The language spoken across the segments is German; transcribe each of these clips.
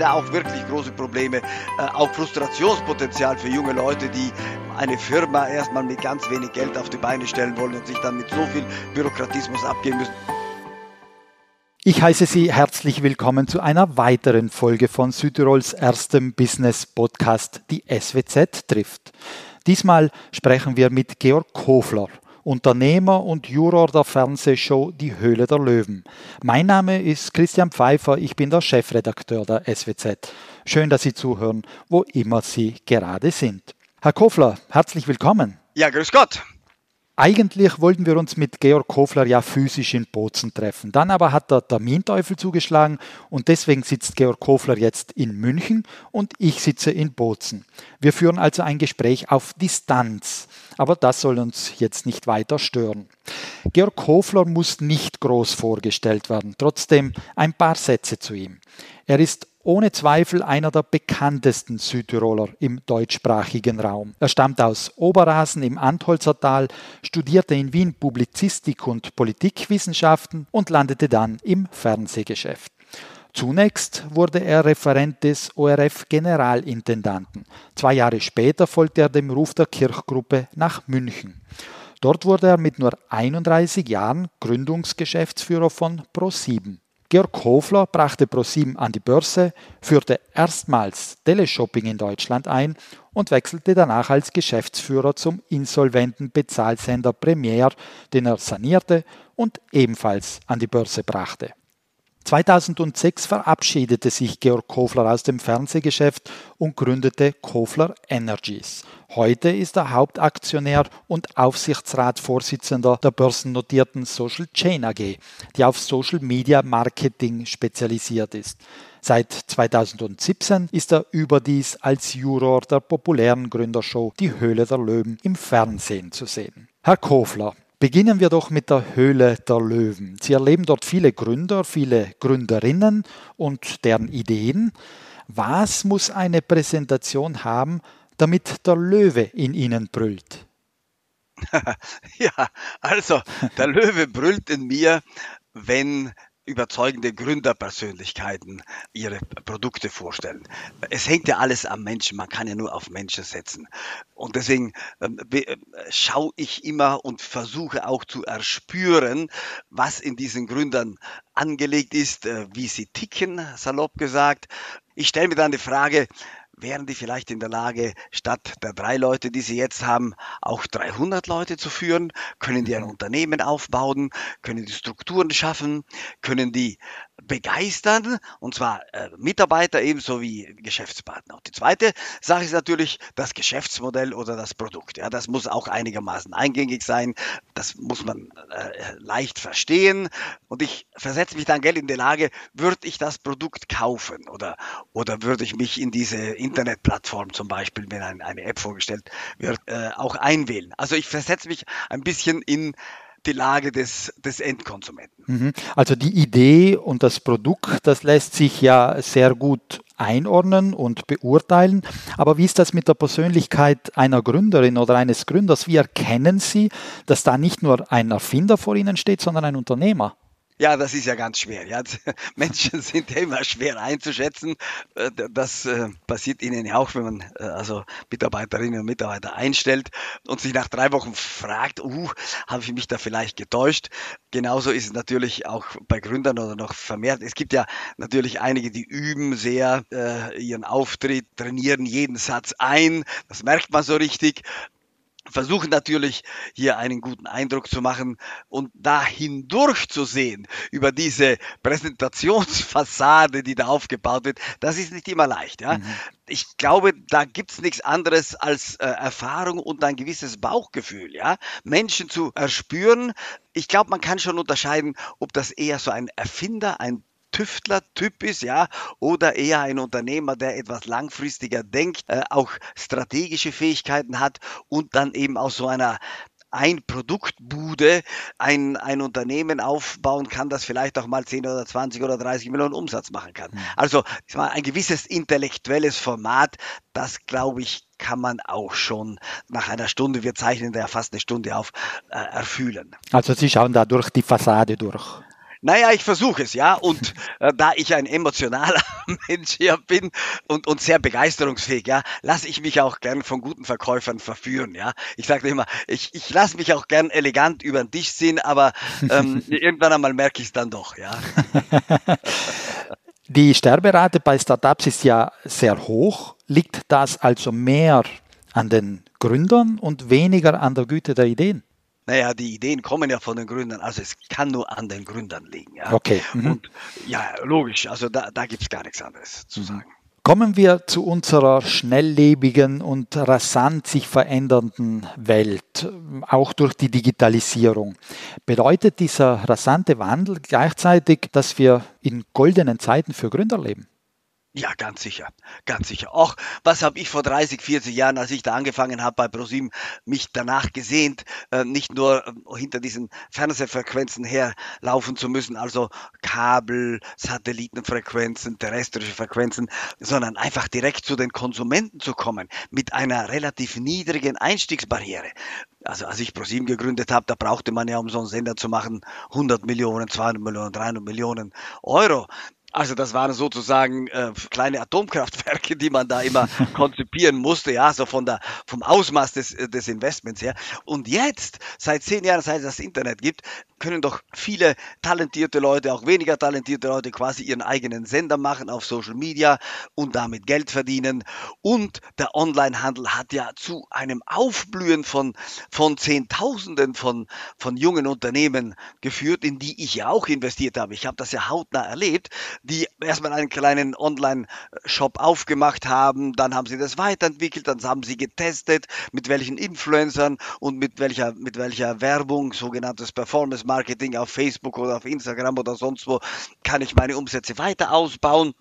da auch wirklich große Probleme, äh, auch Frustrationspotenzial für junge Leute, die eine Firma erstmal mit ganz wenig Geld auf die Beine stellen wollen und sich dann mit so viel Bürokratismus abgeben müssen. Ich heiße Sie herzlich willkommen zu einer weiteren Folge von Südtirols erstem Business Podcast, die SWZ trifft. Diesmal sprechen wir mit Georg Kofler, Unternehmer und Juror der Fernsehshow Die Höhle der Löwen. Mein Name ist Christian Pfeiffer, ich bin der Chefredakteur der SWZ. Schön, dass Sie zuhören, wo immer Sie gerade sind. Herr Kofler, herzlich willkommen. Ja, grüß Gott. Eigentlich wollten wir uns mit Georg Kofler ja physisch in Bozen treffen. Dann aber hat der Terminteufel zugeschlagen und deswegen sitzt Georg Kofler jetzt in München und ich sitze in Bozen. Wir führen also ein Gespräch auf Distanz. Aber das soll uns jetzt nicht weiter stören. Georg Kofler muss nicht groß vorgestellt werden. Trotzdem ein paar Sätze zu ihm. Er ist ohne Zweifel einer der bekanntesten Südtiroler im deutschsprachigen Raum. Er stammt aus Oberrasen im Antholzertal, studierte in Wien Publizistik und Politikwissenschaften und landete dann im Fernsehgeschäft. Zunächst wurde er Referent des ORF Generalintendanten. Zwei Jahre später folgte er dem Ruf der Kirchgruppe nach München. Dort wurde er mit nur 31 Jahren Gründungsgeschäftsführer von Pro7. Georg Hofler brachte ProSieben an die Börse, führte erstmals Teleshopping in Deutschland ein und wechselte danach als Geschäftsführer zum insolventen Bezahlsender Premier, den er sanierte und ebenfalls an die Börse brachte. 2006 verabschiedete sich Georg Kofler aus dem Fernsehgeschäft und gründete Kofler Energies. Heute ist er Hauptaktionär und Aufsichtsratsvorsitzender der börsennotierten Social Chain AG, die auf Social Media Marketing spezialisiert ist. Seit 2017 ist er überdies als Juror der populären Gründershow Die Höhle der Löwen im Fernsehen zu sehen. Herr Kofler, Beginnen wir doch mit der Höhle der Löwen. Sie erleben dort viele Gründer, viele Gründerinnen und deren Ideen. Was muss eine Präsentation haben, damit der Löwe in ihnen brüllt? ja, also der Löwe brüllt in mir, wenn überzeugende Gründerpersönlichkeiten ihre Produkte vorstellen. Es hängt ja alles am Menschen, man kann ja nur auf Menschen setzen. Und deswegen ähm, äh, schaue ich immer und versuche auch zu erspüren, was in diesen Gründern angelegt ist, äh, wie sie ticken, salopp gesagt. Ich stelle mir dann die Frage, wären die vielleicht in der Lage, statt der drei Leute, die sie jetzt haben, auch 300 Leute zu führen? Können die ein mhm. Unternehmen aufbauen? Können die Strukturen schaffen? Können die begeistern? Und zwar äh, Mitarbeiter ebenso wie Geschäftspartner. Und die zweite Sache ist natürlich das Geschäftsmodell oder das Produkt. Ja, das muss auch einigermaßen eingängig sein. Das muss man äh, leicht verstehen. Und ich versetze mich dann, Geld in die Lage, würde ich das Produkt kaufen oder, oder würde ich mich in diese in Internetplattform zum Beispiel, wenn ein, eine App vorgestellt wird, äh, auch einwählen. Also ich versetze mich ein bisschen in die Lage des, des Endkonsumenten. Mhm. Also die Idee und das Produkt, das lässt sich ja sehr gut einordnen und beurteilen. Aber wie ist das mit der Persönlichkeit einer Gründerin oder eines Gründers? Wie erkennen Sie, dass da nicht nur ein Erfinder vor Ihnen steht, sondern ein Unternehmer? Ja, das ist ja ganz schwer. Ja. Menschen sind ja immer schwer einzuschätzen. Äh, das äh, passiert ihnen ja auch, wenn man äh, also Mitarbeiterinnen und Mitarbeiter einstellt und sich nach drei Wochen fragt, uh, habe ich mich da vielleicht getäuscht? Genauso ist es natürlich auch bei Gründern oder noch vermehrt. Es gibt ja natürlich einige, die üben sehr ihren Auftritt, trainieren jeden Satz ein. Das merkt man so richtig versuchen natürlich hier einen guten Eindruck zu machen und da hindurch zu sehen über diese Präsentationsfassade, die da aufgebaut wird, das ist nicht immer leicht. Ja? Mhm. Ich glaube, da gibt's nichts anderes als äh, Erfahrung und ein gewisses Bauchgefühl. Ja? Menschen zu erspüren. Ich glaube, man kann schon unterscheiden, ob das eher so ein Erfinder, ein Tüftler-Typ ist, ja, oder eher ein Unternehmer, der etwas langfristiger denkt, äh, auch strategische Fähigkeiten hat und dann eben aus so einer ein Produktbude ein, ein Unternehmen aufbauen kann, das vielleicht auch mal 10 oder 20 oder 30 Millionen Umsatz machen kann. Mhm. Also ein gewisses intellektuelles Format, das glaube ich, kann man auch schon nach einer Stunde, wir zeichnen da ja fast eine Stunde auf, äh, erfühlen. Also Sie schauen da durch die Fassade durch. Naja, ich versuche es, ja. Und äh, da ich ein emotionaler Mensch hier bin und, und sehr begeisterungsfähig, ja, lasse ich mich auch gern von guten Verkäufern verführen, ja. Ich sage immer, ich, ich lasse mich auch gern elegant über den Tisch ziehen, aber ähm, irgendwann einmal merke ich es dann doch, ja. Die Sterberate bei Startups ist ja sehr hoch. Liegt das also mehr an den Gründern und weniger an der Güte der Ideen? Naja, die Ideen kommen ja von den Gründern, also es kann nur an den Gründern liegen. Ja? Okay. Mhm. Und ja, logisch, also da, da gibt es gar nichts anderes zu mhm. sagen. Kommen wir zu unserer schnelllebigen und rasant sich verändernden Welt, auch durch die Digitalisierung. Bedeutet dieser rasante Wandel gleichzeitig, dass wir in goldenen Zeiten für Gründer leben? Ja, ganz sicher, ganz sicher. Auch was habe ich vor 30, 40 Jahren, als ich da angefangen habe bei ProSieben, mich danach gesehnt, äh, nicht nur äh, hinter diesen Fernsehfrequenzen herlaufen zu müssen, also Kabel, Satellitenfrequenzen, terrestrische Frequenzen, sondern einfach direkt zu den Konsumenten zu kommen mit einer relativ niedrigen Einstiegsbarriere. Also als ich ProSieben gegründet habe, da brauchte man ja, um so einen Sender zu machen, 100 Millionen, 200 Millionen, 300 Millionen Euro. Also das waren sozusagen äh, kleine Atomkraftwerke, die man da immer konzipieren musste, ja, so von der, vom Ausmaß des, äh, des Investments her. Und jetzt, seit zehn Jahren, seit es das Internet gibt, können doch viele talentierte Leute, auch weniger talentierte Leute quasi ihren eigenen Sender machen auf Social Media und damit Geld verdienen. Und der Onlinehandel hat ja zu einem Aufblühen von, von Zehntausenden von, von jungen Unternehmen geführt, in die ich ja auch investiert habe. Ich habe das ja hautnah erlebt die erstmal einen kleinen Online-Shop aufgemacht haben, dann haben sie das weiterentwickelt, dann haben sie getestet, mit welchen Influencern und mit welcher, mit welcher Werbung, sogenanntes Performance Marketing auf Facebook oder auf Instagram oder sonst wo, kann ich meine Umsätze weiter ausbauen.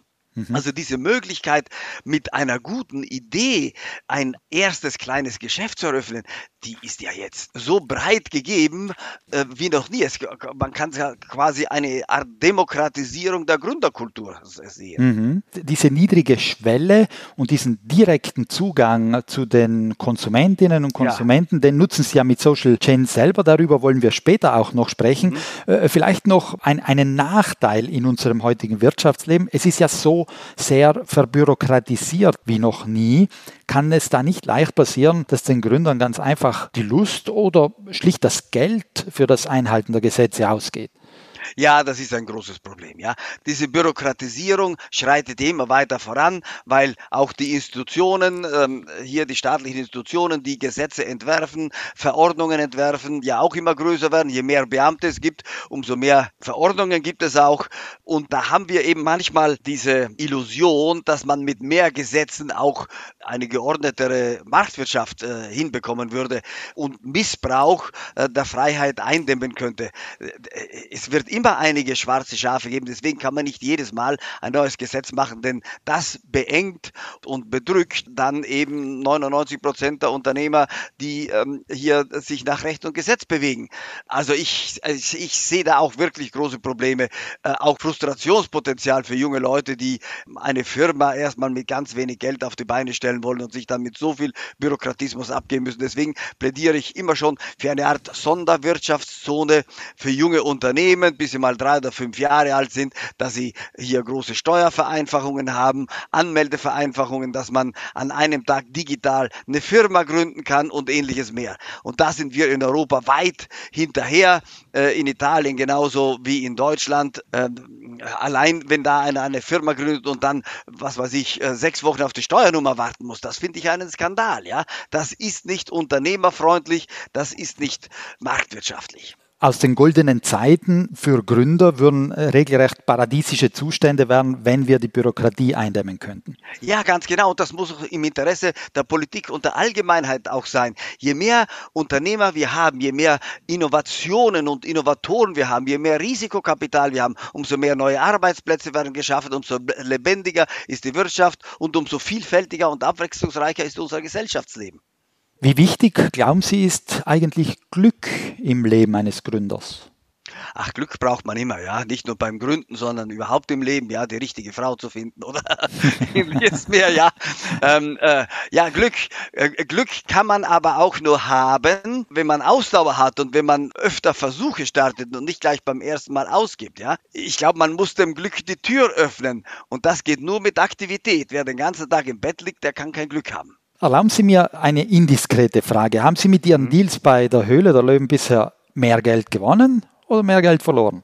Mhm. Also diese Möglichkeit, mit einer guten Idee ein erstes kleines Geschäft zu eröffnen, die ist ja jetzt so breit gegeben äh, wie noch nie. Es, man kann ja quasi eine Art Demokratisierung der Gründerkultur sehen. Mhm. Diese niedrige Schwelle und diesen direkten Zugang zu den Konsumentinnen und Konsumenten, ja. den nutzen sie ja mit Social Chain selber. Darüber wollen wir später auch noch sprechen. Mhm. Äh, vielleicht noch ein, einen Nachteil in unserem heutigen Wirtschaftsleben. Es ist ja so sehr verbürokratisiert wie noch nie kann es da nicht leicht passieren, dass den Gründern ganz einfach die Lust oder schlicht das Geld für das Einhalten der Gesetze ausgeht? Ja, das ist ein großes Problem. Ja, diese Bürokratisierung schreitet immer weiter voran, weil auch die Institutionen, ähm, hier die staatlichen Institutionen, die Gesetze entwerfen, Verordnungen entwerfen, ja auch immer größer werden. Je mehr Beamte es gibt, umso mehr Verordnungen gibt es auch. Und da haben wir eben manchmal diese Illusion, dass man mit mehr Gesetzen auch eine geordnetere Marktwirtschaft äh, hinbekommen würde und Missbrauch äh, der Freiheit eindämmen könnte. Äh, es wird immer einige schwarze Schafe geben. Deswegen kann man nicht jedes Mal ein neues Gesetz machen, denn das beengt und bedrückt dann eben 99 Prozent der Unternehmer, die ähm, hier sich nach Recht und Gesetz bewegen. Also ich, ich, ich sehe da auch wirklich große Probleme, äh, auch Frustrationspotenzial für junge Leute, die eine Firma erstmal mit ganz wenig Geld auf die Beine stellen wollen und sich dann mit so viel Bürokratismus abgeben müssen. Deswegen plädiere ich immer schon für eine Art Sonderwirtschaftszone für junge Unternehmen, bis sie mal drei oder fünf Jahre alt sind, dass sie hier große Steuervereinfachungen haben, Anmeldevereinfachungen, dass man an einem Tag digital eine Firma gründen kann und ähnliches mehr. Und da sind wir in Europa weit hinterher, äh, in Italien genauso wie in Deutschland. Ähm, allein wenn da einer eine Firma gründet und dann, was weiß ich, äh, sechs Wochen auf die Steuernummer warten muss, das finde ich einen Skandal. Ja, das ist nicht unternehmerfreundlich, das ist nicht marktwirtschaftlich aus den goldenen Zeiten für Gründer würden äh, regelrecht paradiesische Zustände werden, wenn wir die Bürokratie eindämmen könnten. Ja, ganz genau. Und das muss auch im Interesse der Politik und der Allgemeinheit auch sein. Je mehr Unternehmer wir haben, je mehr Innovationen und Innovatoren wir haben, je mehr Risikokapital wir haben, umso mehr neue Arbeitsplätze werden geschaffen, umso lebendiger ist die Wirtschaft und umso vielfältiger und abwechslungsreicher ist unser Gesellschaftsleben. Wie wichtig, glauben Sie, ist eigentlich Glück im Leben eines Gründers? Ach, Glück braucht man immer, ja. Nicht nur beim Gründen, sondern überhaupt im Leben, ja, die richtige Frau zu finden oder jetzt mehr, ja. Ähm, äh, ja, Glück. Äh, Glück kann man aber auch nur haben, wenn man Ausdauer hat und wenn man öfter Versuche startet und nicht gleich beim ersten Mal ausgibt, ja. Ich glaube, man muss dem Glück die Tür öffnen und das geht nur mit Aktivität. Wer den ganzen Tag im Bett liegt, der kann kein Glück haben. Erlauben Sie mir eine indiskrete Frage. Haben Sie mit Ihren mhm. Deals bei der Höhle der Löwen bisher mehr Geld gewonnen oder mehr Geld verloren?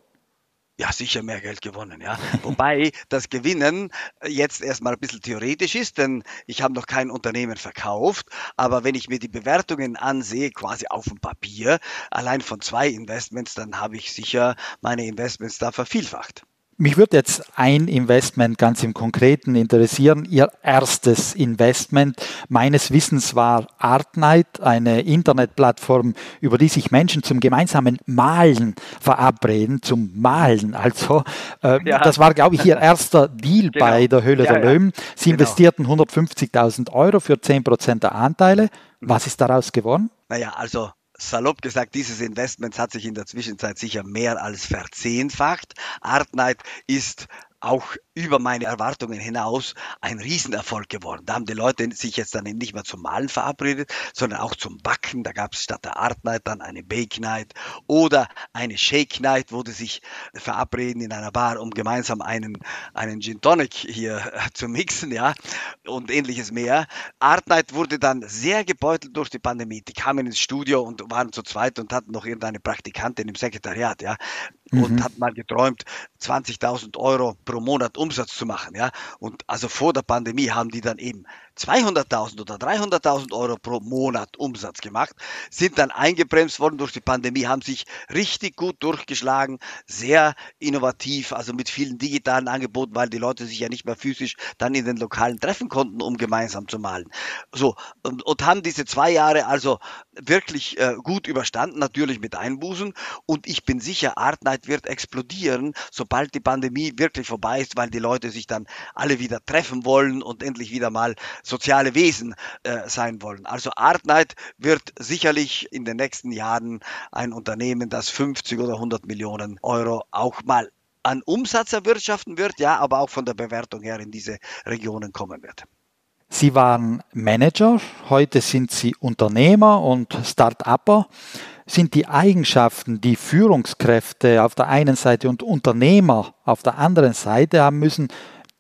Ja, sicher mehr Geld gewonnen, ja. Wobei das Gewinnen jetzt erstmal ein bisschen theoretisch ist, denn ich habe noch kein Unternehmen verkauft. Aber wenn ich mir die Bewertungen ansehe, quasi auf dem Papier, allein von zwei Investments, dann habe ich sicher meine Investments da vervielfacht. Mich würde jetzt ein Investment ganz im Konkreten interessieren. Ihr erstes Investment meines Wissens war Artnight, eine Internetplattform, über die sich Menschen zum gemeinsamen Malen verabreden, zum Malen. Also äh, ja. das war, glaube ich, Ihr erster Deal genau. bei der Höhle ja, der Löwen. Sie genau. investierten 150.000 Euro für 10% der Anteile. Mhm. Was ist daraus geworden? Naja, also salopp gesagt, dieses Investment hat sich in der Zwischenzeit sicher mehr als verzehnfacht. Artnight ist auch über meine Erwartungen hinaus ein Riesenerfolg geworden. Da haben die Leute sich jetzt dann nicht mehr zum Malen verabredet, sondern auch zum Backen. Da gab es statt der Art Night dann eine Bake Night oder eine Shake Night, wo die sich verabreden in einer Bar, um gemeinsam einen, einen Gin Tonic hier äh, zu mixen, ja, und ähnliches mehr. Art Night wurde dann sehr gebeutelt durch die Pandemie. Die kamen ins Studio und waren zu zweit und hatten noch irgendeine Praktikantin im Sekretariat, ja und mhm. hat mal geträumt, 20.000 Euro pro Monat Umsatz zu machen. Ja? Und also vor der Pandemie haben die dann eben 200.000 oder 300.000 Euro pro Monat Umsatz gemacht, sind dann eingebremst worden durch die Pandemie, haben sich richtig gut durchgeschlagen, sehr innovativ, also mit vielen digitalen Angeboten, weil die Leute sich ja nicht mehr physisch dann in den Lokalen treffen konnten, um gemeinsam zu malen. So, und, und haben diese zwei Jahre also wirklich äh, gut überstanden, natürlich mit Einbußen. Und ich bin sicher, Artnight wird explodieren, sobald die Pandemie wirklich vorbei ist, weil die Leute sich dann alle wieder treffen wollen und endlich wieder mal soziale Wesen äh, sein wollen. Also Artnight wird sicherlich in den nächsten Jahren ein Unternehmen, das 50 oder 100 Millionen Euro auch mal an Umsatz erwirtschaften wird, ja, aber auch von der Bewertung her in diese Regionen kommen wird. Sie waren Manager, heute sind Sie Unternehmer und Start-Upper. Sind die Eigenschaften, die Führungskräfte auf der einen Seite und Unternehmer auf der anderen Seite haben müssen,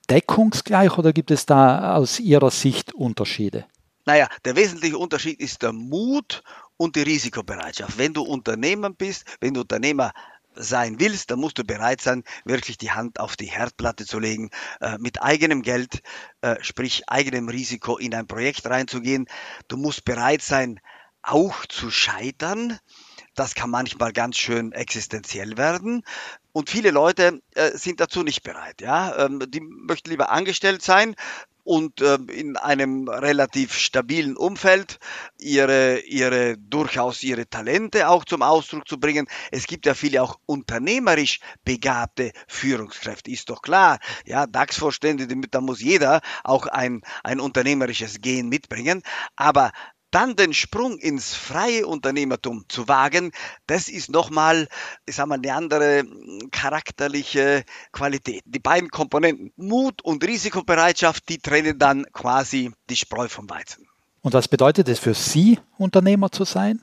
deckungsgleich oder gibt es da aus Ihrer Sicht Unterschiede? Naja, der wesentliche Unterschied ist der Mut und die Risikobereitschaft. Wenn du Unternehmer bist, wenn du Unternehmer sein willst, dann musst du bereit sein, wirklich die Hand auf die Herdplatte zu legen, äh, mit eigenem Geld, äh, sprich eigenem Risiko in ein Projekt reinzugehen. Du musst bereit sein, auch zu scheitern. Das kann manchmal ganz schön existenziell werden. Und viele Leute äh, sind dazu nicht bereit. Ja? Ähm, die möchten lieber angestellt sein, und äh, in einem relativ stabilen Umfeld ihre, ihre durchaus ihre Talente auch zum Ausdruck zu bringen. Es gibt ja viele auch unternehmerisch begabte Führungskräfte, ist doch klar. Ja, DAX-Vorstände, da muss jeder auch ein, ein unternehmerisches Gen mitbringen. Aber dann den Sprung ins freie Unternehmertum zu wagen, das ist nochmal, ich sag mal, eine andere hm, charakterliche Qualität. Die beiden Komponenten, Mut und Risikobereitschaft, die trennen dann quasi die Spreu vom Weizen. Und was bedeutet es für Sie, Unternehmer zu sein?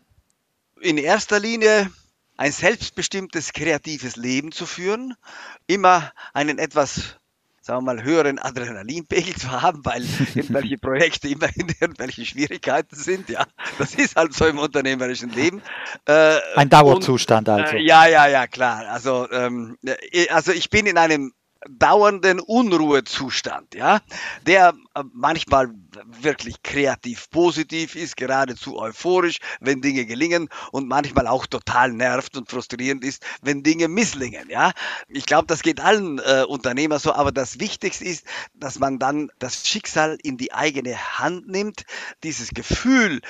In erster Linie ein selbstbestimmtes, kreatives Leben zu führen, immer einen etwas sagen wir mal, höheren Adrenalinpegel zu haben, weil irgendwelche Projekte immer in irgendwelche Schwierigkeiten sind. Ja, das ist halt so im unternehmerischen Leben. Äh, Ein Dauerzustand und, also. Äh, ja, ja, ja, klar. Also, ähm, äh, also ich bin in einem dauernden Unruhezustand, ja, der äh, manchmal wirklich kreativ positiv ist, geradezu euphorisch, wenn Dinge gelingen und manchmal auch total nervt und frustrierend ist, wenn Dinge misslingen, ja. Ich glaube, das geht allen äh, Unternehmern so, aber das Wichtigste ist, dass man dann das Schicksal in die eigene Hand nimmt, dieses Gefühl,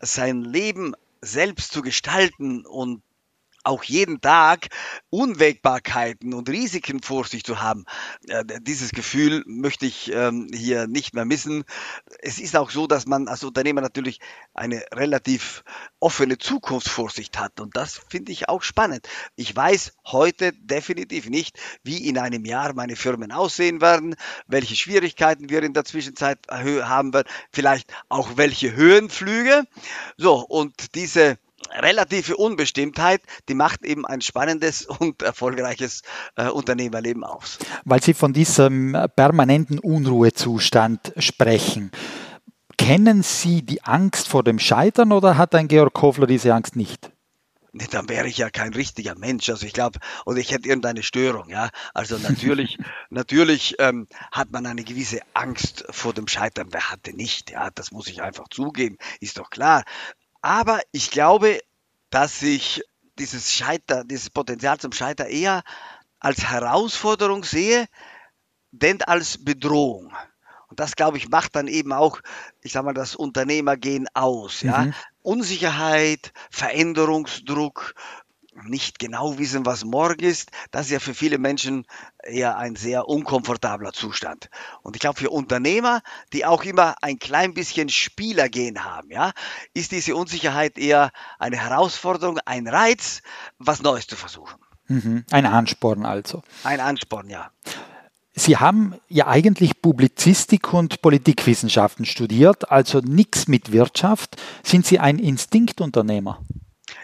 sein Leben selbst zu gestalten und auch jeden Tag Unwägbarkeiten und Risiken vor sich zu haben. Äh, dieses Gefühl möchte ich ähm, hier nicht mehr missen. Es ist auch so, dass man als Unternehmer natürlich eine relativ offene Zukunft vor sich hat und das finde ich auch spannend. Ich weiß heute definitiv nicht, wie in einem Jahr meine Firmen aussehen werden, welche Schwierigkeiten wir in der Zwischenzeit haben werden, vielleicht auch welche Höhenflüge. So, und diese relative Unbestimmtheit, die macht eben ein spannendes und erfolgreiches äh, Unternehmerleben aus. Weil Sie von diesem permanenten Unruhezustand sprechen. Kennen Sie die Angst vor dem Scheitern oder hat ein Georg Kofler diese Angst nicht? Nee, dann wäre ich ja kein richtiger Mensch. Also ich glaube, oder ich hätte irgendeine Störung, ja. Also natürlich, natürlich ähm, hat man eine gewisse Angst vor dem Scheitern. Wer hatte nicht? Ja, das muss ich einfach zugeben, ist doch klar. Aber ich glaube, dass ich dieses Scheiter, dieses Potenzial zum Scheitern eher als Herausforderung sehe, denn als Bedrohung. Und das, glaube ich, macht dann eben auch, ich sage mal, das Unternehmergehen aus. Ja? Mhm. Unsicherheit, Veränderungsdruck, nicht genau wissen, was morgen ist, das ist ja für viele Menschen eher ein sehr unkomfortabler Zustand. Und ich glaube, für Unternehmer, die auch immer ein klein bisschen Spielergehen haben, ja, ist diese Unsicherheit eher eine Herausforderung, ein Reiz, was Neues zu versuchen. Mhm. Ein Ansporn also. Ein Ansporn, ja. Sie haben ja eigentlich Publizistik und Politikwissenschaften studiert, also nichts mit Wirtschaft. Sind Sie ein Instinktunternehmer?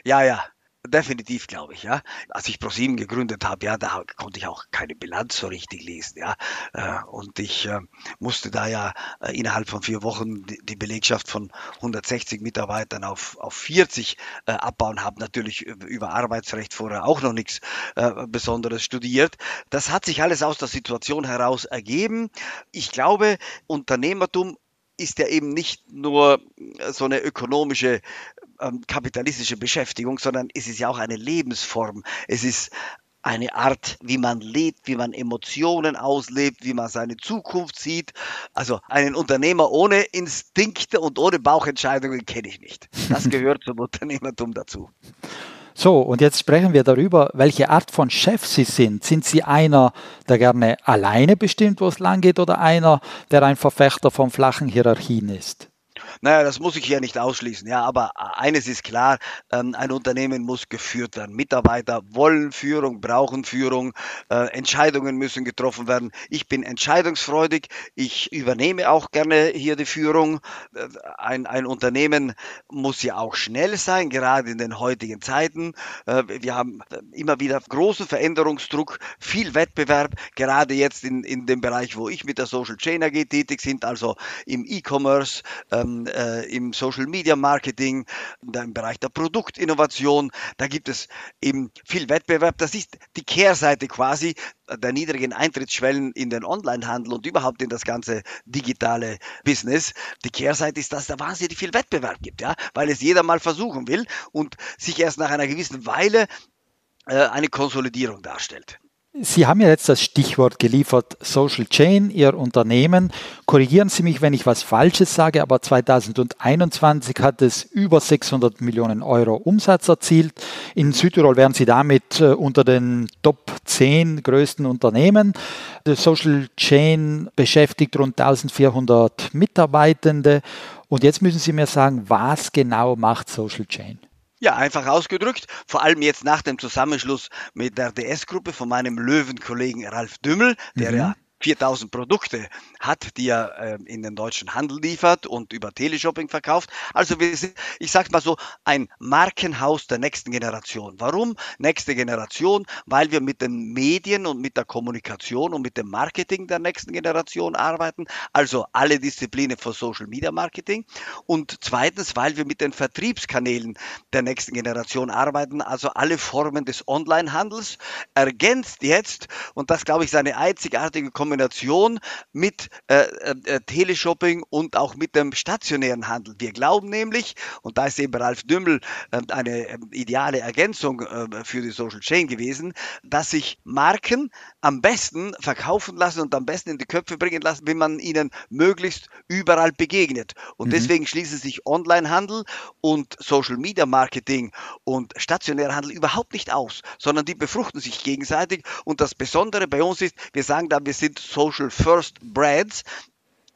Ja, ja, definitiv, glaube ich, ja. Als ich ProSieben gegründet habe, ja, da konnte ich auch keine Bilanz so richtig lesen, ja. Äh, und ich äh, musste da ja äh, innerhalb von vier Wochen die Belegschaft von 160 Mitarbeitern auf, auf 40 abbauen, habe natürlich über Arbeitsrecht vorher auch noch nichts Besonderes studiert. Das hat sich alles aus der Situation heraus ergeben. Ich glaube, Unternehmertum ist ja eben nicht nur so eine ökonomische ähm, kapitalistische Beschäftigung, sondern es ist ja auch eine Lebensform. Es ist eine Art, wie man lebt, wie man Emotionen auslebt, wie man seine Zukunft sieht. Also einen Unternehmer ohne Instinkte und ohne Bauchentscheidungen kenne ich nicht. Das gehört zum Unternehmertum dazu. So, und jetzt sprechen wir darüber, welche Art von Chef Sie sind. Sind Sie einer, der gerne alleine bestimmt, wo es lang geht, oder einer, der ein Verfechter von flachen Hierarchien ist? Naja, das muss ich hier nicht ausschließen. Ja, aber eines ist klar, ähm, ein Unternehmen muss geführt werden. Mitarbeiter wollen Führung, brauchen Führung, äh, Entscheidungen müssen getroffen werden. Ich bin entscheidungsfreudig, ich übernehme auch gerne hier die Führung. Äh, ein, ein Unternehmen muss ja auch schnell sein, gerade in den heutigen Zeiten. Äh, wir haben immer wieder großen Veränderungsdruck, viel Wettbewerb, gerade jetzt in, in dem Bereich, wo ich mit der Social Chain AG tätig sind, also im E-Commerce, ähm, äh, im Social Media Marketing, im Bereich der Produktinnovation. Da gibt es eben viel Wettbewerb. Das ist die Kehrseite quasi der niedrigen Eintrittsschwellen in den Onlinehandel und überhaupt in das ganze digitale Business. Die Kehrseite ist, dass da wahnsinnig viel Wettbewerb gibt, ja, weil es jeder mal versuchen will und sich erst nach einer gewissen Weile äh, eine Konsolidierung darstellt. Sie haben ja jetzt das Stichwort geliefert, Social Chain, Ihr Unternehmen. Korrigieren Sie mich, wenn ich was Falsches sage, aber 2021 hat es über 600 Millionen Euro Umsatz erzielt. In Südtirol wären Sie damit äh, unter den Top 10 größten Unternehmen. Die Social Chain beschäftigt rund 1400 Mitarbeitende. Und jetzt müssen Sie mir sagen, was genau macht Social Chain? Ja, einfach ausgedrückt, vor allem jetzt nach dem Zusammenschluss mit der DS-Gruppe von meinem Löwenkollegen Ralf Dümmel, der mhm. ja 4000 Produkte hat, die er äh, in den deutschen Handel liefert und über Teleshopping verkauft. Also wir sind, ich sage mal so, ein Markenhaus der nächsten Generation. Warum nächste Generation? Weil wir mit den Medien und mit der Kommunikation und mit dem Marketing der nächsten Generation arbeiten, also alle Disziplinen von Social Media Marketing. Und zweitens, weil wir mit den Vertriebskanälen der nächsten Generation arbeiten, also alle Formen des Onlinehandels, ergänzt jetzt, und das glaube ich ist eine einzigartige Kombination, Kombination mit äh, äh, Teleshopping und auch mit dem stationären Handel. Wir glauben nämlich, und da ist eben Ralf Dümmel äh, eine äh, ideale Ergänzung äh, für die Social Chain gewesen, dass sich Marken am besten verkaufen lassen und am besten in die Köpfe bringen lassen, wenn man ihnen möglichst überall begegnet. Und mhm. deswegen schließen sich Onlinehandel und Social Media Marketing und stationärer Handel überhaupt nicht aus, sondern die befruchten sich gegenseitig. Und das Besondere bei uns ist, wir sagen da, wir sind Social First Brands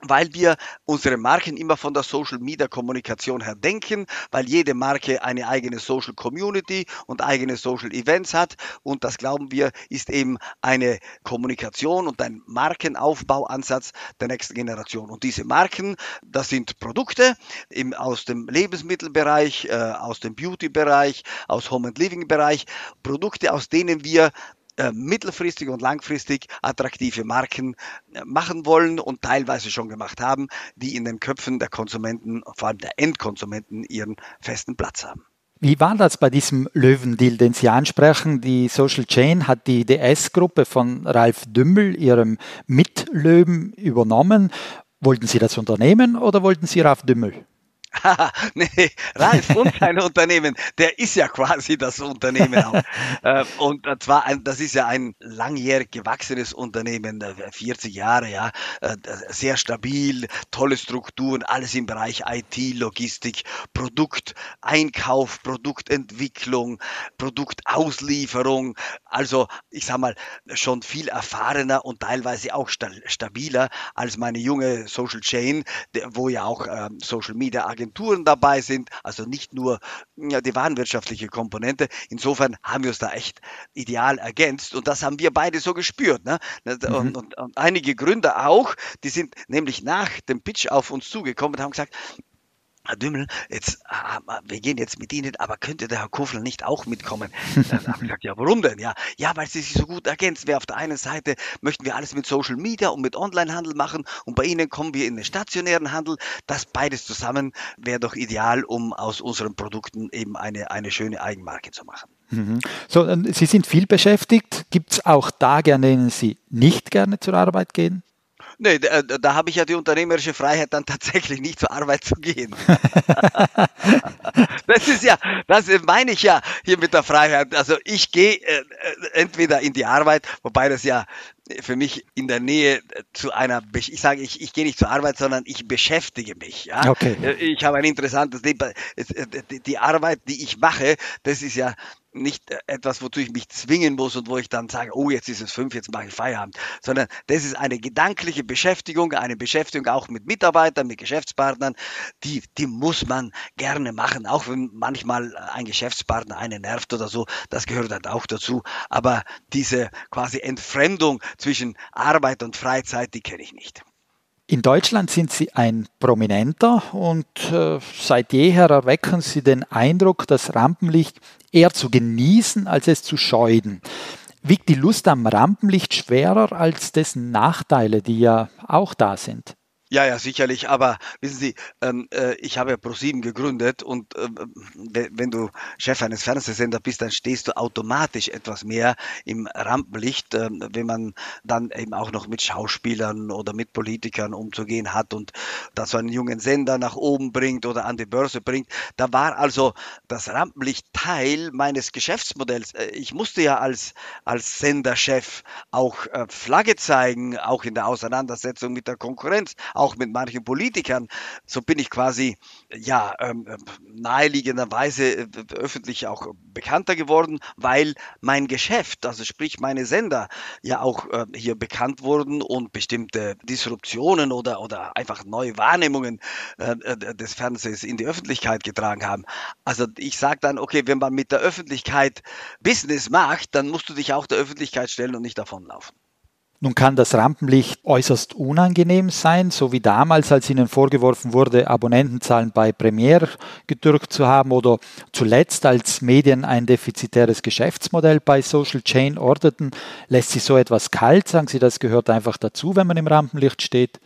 weil wir unsere Marken immer von der Social Media Kommunikation her denken, weil jede Marke eine eigene Social Community und eigene Social Events hat und das glauben wir ist eben eine Kommunikation und ein Markenaufbauansatz der nächsten Generation. Und diese Marken, das sind Produkte im, aus dem Lebensmittelbereich, äh, aus dem Beauty-Bereich, aus Home and Living Bereich, Produkte, aus denen wir mittelfristig und langfristig attraktive Marken äh, machen wollen und teilweise schon gemacht haben, die in den Köpfen der Konsumenten, vor allem der Endkonsumenten, ihren festen Platz haben. Wie war das bei diesem Löwendeal, den Sie ansprechen? Die Social Chain hat die DS-Gruppe von Ralf Dümmel, ihrem Mitlöwen, übernommen. Wollten Sie das Unternehmen oder wollten Sie Ralf Dümmel? nee, Ralf und sein Unternehmen, der ist ja quasi das Unternehmen auch. Äh, und zwar, ein, das ist ja ein langjährig gewachsenes Unternehmen, 40 äh, Jahre, ja, äh, sehr stabil, tolle Strukturen, alles im Bereich IT, Logistik, Produkteinkauf, Produktentwicklung, Produktauslieferung. Also, ich sag mal, schon viel erfahrener und teilweise auch stabiler als meine junge Social Chain, wo ja auch Social Media Agenturen Agenturen dabei sind, also nicht nur ja, die warenwirtschaftliche Komponente. Insofern haben wir uns da echt ideal ergänzt und das haben wir beide so gespürt. Ne? Und, mhm. und, und einige Gründer auch, die sind nämlich nach dem Pitch auf uns zugekommen und haben gesagt, Herr Dümmel, jetzt, ah, ah, wir gehen jetzt mit Ihnen, aber könnte der Herr Kofler nicht auch mitkommen? Dann habe ich gesagt, ja, warum denn? Ja, ja, weil Sie sich so gut ergänzen. Wir auf der einen Seite möchten wir alles mit Social Media und mit Onlinehandel machen und bei Ihnen kommen wir in den stationären Handel. Das beides zusammen wäre doch ideal, um aus unseren Produkten eben eine, eine schöne Eigenmarke zu machen. Mhm. So, Sie sind viel beschäftigt. Gibt es auch Tage, an denen Sie nicht gerne zur Arbeit gehen? Nee, da, da habe ich ja die unternehmerische Freiheit, dann tatsächlich nicht zur Arbeit zu gehen. das ist ja, das meine ich ja hier mit der Freiheit. Also ich gehe äh, entweder in die Arbeit, wobei das ja für mich in der Nähe zu einer, ich sage, ich, ich gehe nicht zur Arbeit, sondern ich beschäftige mich. Ja? Okay. Ich habe ein interessantes Leben. Die Arbeit, die ich mache, das ist ja nicht etwas, wozu ich mich zwingen muss und wo ich dann sage, oh, jetzt ist es fünf, jetzt mache ich Feierabend, sondern das ist eine gedankliche Beschäftigung, eine Beschäftigung auch mit Mitarbeitern, mit Geschäftspartnern, die, die muss man gerne machen, auch wenn manchmal ein Geschäftspartner einen nervt oder so, das gehört halt auch dazu, aber diese quasi Entfremdung zwischen Arbeit und Freizeit, die kenne ich nicht. In Deutschland sind Sie ein Prominenter und äh, seit jeher erwecken Sie den Eindruck, das Rampenlicht eher zu genießen, als es zu scheuden. Wiegt die Lust am Rampenlicht schwerer als dessen Nachteile, die ja auch da sind? Ja, ja, sicherlich. Aber wissen Sie, ähm, äh, ich habe ja ProSieben gegründet und äh, wenn du Chef eines Fernsehsenders bist, dann stehst du automatisch etwas mehr im Rampenlicht, äh, wenn man dann eben auch noch mit Schauspielern oder mit Politikern umzugehen hat und da so einen jungen Sender nach oben bringt oder an die Börse bringt. Da war also das Rampenlicht Teil meines Geschäftsmodells. Äh, ich musste ja als, als Senderchef auch äh, Flagge zeigen, auch in der Auseinandersetzung mit der Konkurrenz auch mit manchen Politikern. So bin ich quasi ja ähm, naheliegenderweise äh, öffentlich auch bekannter geworden, weil mein Geschäft, also sprich meine Sender, ja auch äh, hier bekannt wurden und bestimmte Disruptionen oder, oder einfach neue Wahrnehmungen äh, des Fernsehens in die Öffentlichkeit getragen haben. Also ich sage dann, okay, wenn man mit der Öffentlichkeit Business macht, dann musst du dich auch der Öffentlichkeit stellen und nicht davonlaufen. Nun kann das Rampenlicht äußerst unangenehm sein, so wie damals, als Ihnen vorgeworfen wurde, Abonnentenzahlen bei Premiere gedrückt zu haben oder zuletzt, als Medien ein defizitäres Geschäftsmodell bei Social Chain orteten. Lässt Sie so etwas kalt? Sagen Sie, das gehört einfach dazu, wenn man im Rampenlicht steht?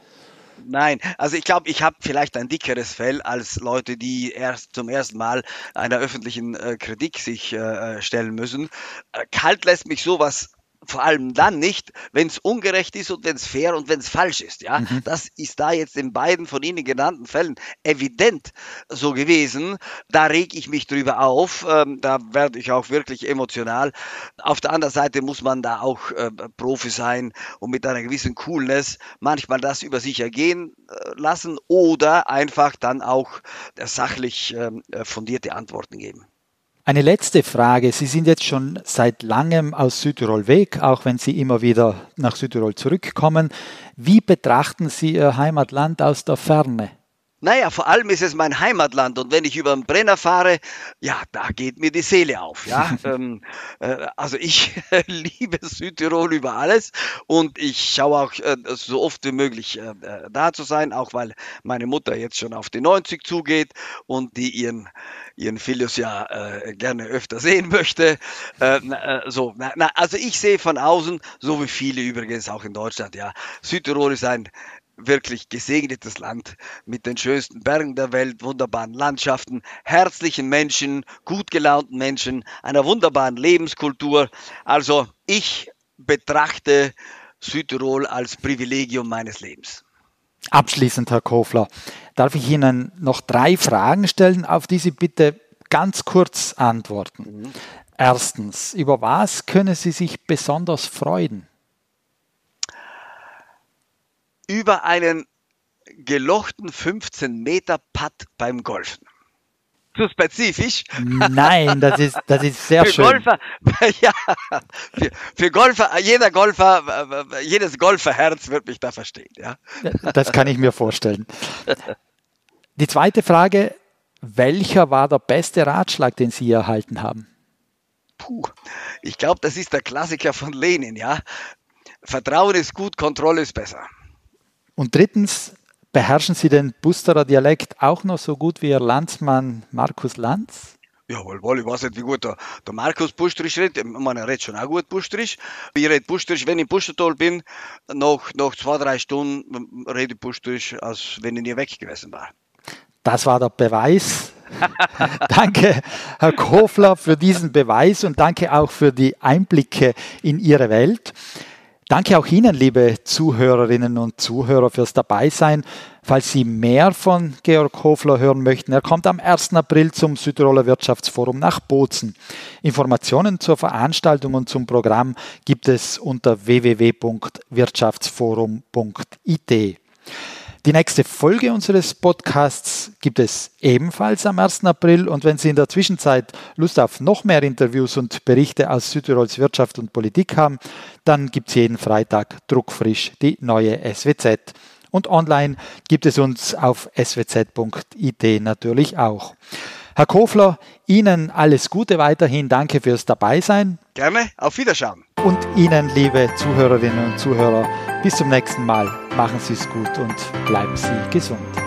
Nein, also ich glaube, ich habe vielleicht ein dickeres Fell als Leute, die erst zum ersten Mal einer öffentlichen äh, Kritik sich äh, stellen müssen. Äh, kalt lässt mich sowas vor allem dann nicht, wenn es ungerecht ist und wenn es fair und wenn es falsch ist. Ja, mhm. das ist da jetzt in beiden von Ihnen genannten Fällen evident so gewesen. Da reg ich mich drüber auf. Ähm, da werde ich auch wirklich emotional. Auf der anderen Seite muss man da auch äh, Profi sein und mit einer gewissen Coolness manchmal das über sich ergehen äh, lassen oder einfach dann auch äh, sachlich ähm, äh, fundierte Antworten geben. Eine letzte Frage. Sie sind jetzt schon seit langem aus Südtirol weg, auch wenn Sie immer wieder nach Südtirol zurückkommen. Wie betrachten Sie Ihr Heimatland aus der Ferne? Naja, vor allem ist es mein Heimatland und wenn ich über den Brenner fahre, ja, da geht mir die Seele auf. Ja? ähm, äh, also ich liebe Südtirol über alles und ich schaue auch äh, so oft wie möglich äh, äh, da zu sein, auch weil meine Mutter jetzt schon auf die 90 zugeht und die ihren, ihren Filius ja äh, gerne öfter sehen möchte. Äh, so, na, na, also ich sehe von außen, so wie viele übrigens auch in Deutschland, ja, Südtirol ist ein wirklich gesegnetes Land mit den schönsten Bergen der Welt, wunderbaren Landschaften, herzlichen Menschen, gut gelaunten Menschen, einer wunderbaren Lebenskultur. Also ich betrachte Südtirol als Privilegium meines Lebens. Abschließend, Herr Kofler, darf ich Ihnen noch drei Fragen stellen, auf die Sie bitte ganz kurz antworten. Mhm. Erstens, über was können Sie sich besonders freuen? Über einen gelochten 15 Meter Putt beim Golfen. Zu spezifisch? Nein, das ist, das ist sehr für schön. Golfer, ja, für, für, Golfer, jeder Golfer, jedes Golferherz wird mich da verstehen. Ja. Das kann ich mir vorstellen. Die zweite Frage, welcher war der beste Ratschlag, den Sie erhalten haben? Puh, ich glaube, das ist der Klassiker von Lenin, ja. Vertrauen ist gut, Kontrolle ist besser. Und drittens, beherrschen Sie den Busterer Dialekt auch noch so gut wie Ihr Landsmann Markus Lanz? Jawohl, wohl, ich weiß nicht, wie gut der, der Markus Bustrisch redet. Ich meine, er redet schon auch gut Bustrisch. Ich rede Bustrisch, wenn ich im Pustertal bin, nach, nach zwei, drei Stunden rede ich Bustrisch, als wenn ich nie weg gewesen war. Das war der Beweis. danke, Herr Kofler, für diesen Beweis und danke auch für die Einblicke in Ihre Welt. Danke auch Ihnen, liebe Zuhörerinnen und Zuhörer, fürs Dabeisein. Falls Sie mehr von Georg Hofler hören möchten, er kommt am 1. April zum Südtiroler Wirtschaftsforum nach Bozen. Informationen zur Veranstaltung und zum Programm gibt es unter www.wirtschaftsforum.it. Die nächste Folge unseres Podcasts gibt es ebenfalls am 1. April und wenn Sie in der Zwischenzeit Lust auf noch mehr Interviews und Berichte aus Südtirols Wirtschaft und Politik haben, dann gibt es jeden Freitag druckfrisch die neue SWZ. Und online gibt es uns auf swz.it natürlich auch. Herr Kofler, Ihnen alles Gute weiterhin. Danke fürs Dabeisein. Gerne, auf Wiederschauen. Und Ihnen, liebe Zuhörerinnen und Zuhörer, bis zum nächsten Mal. Machen Sie es gut und bleiben Sie gesund.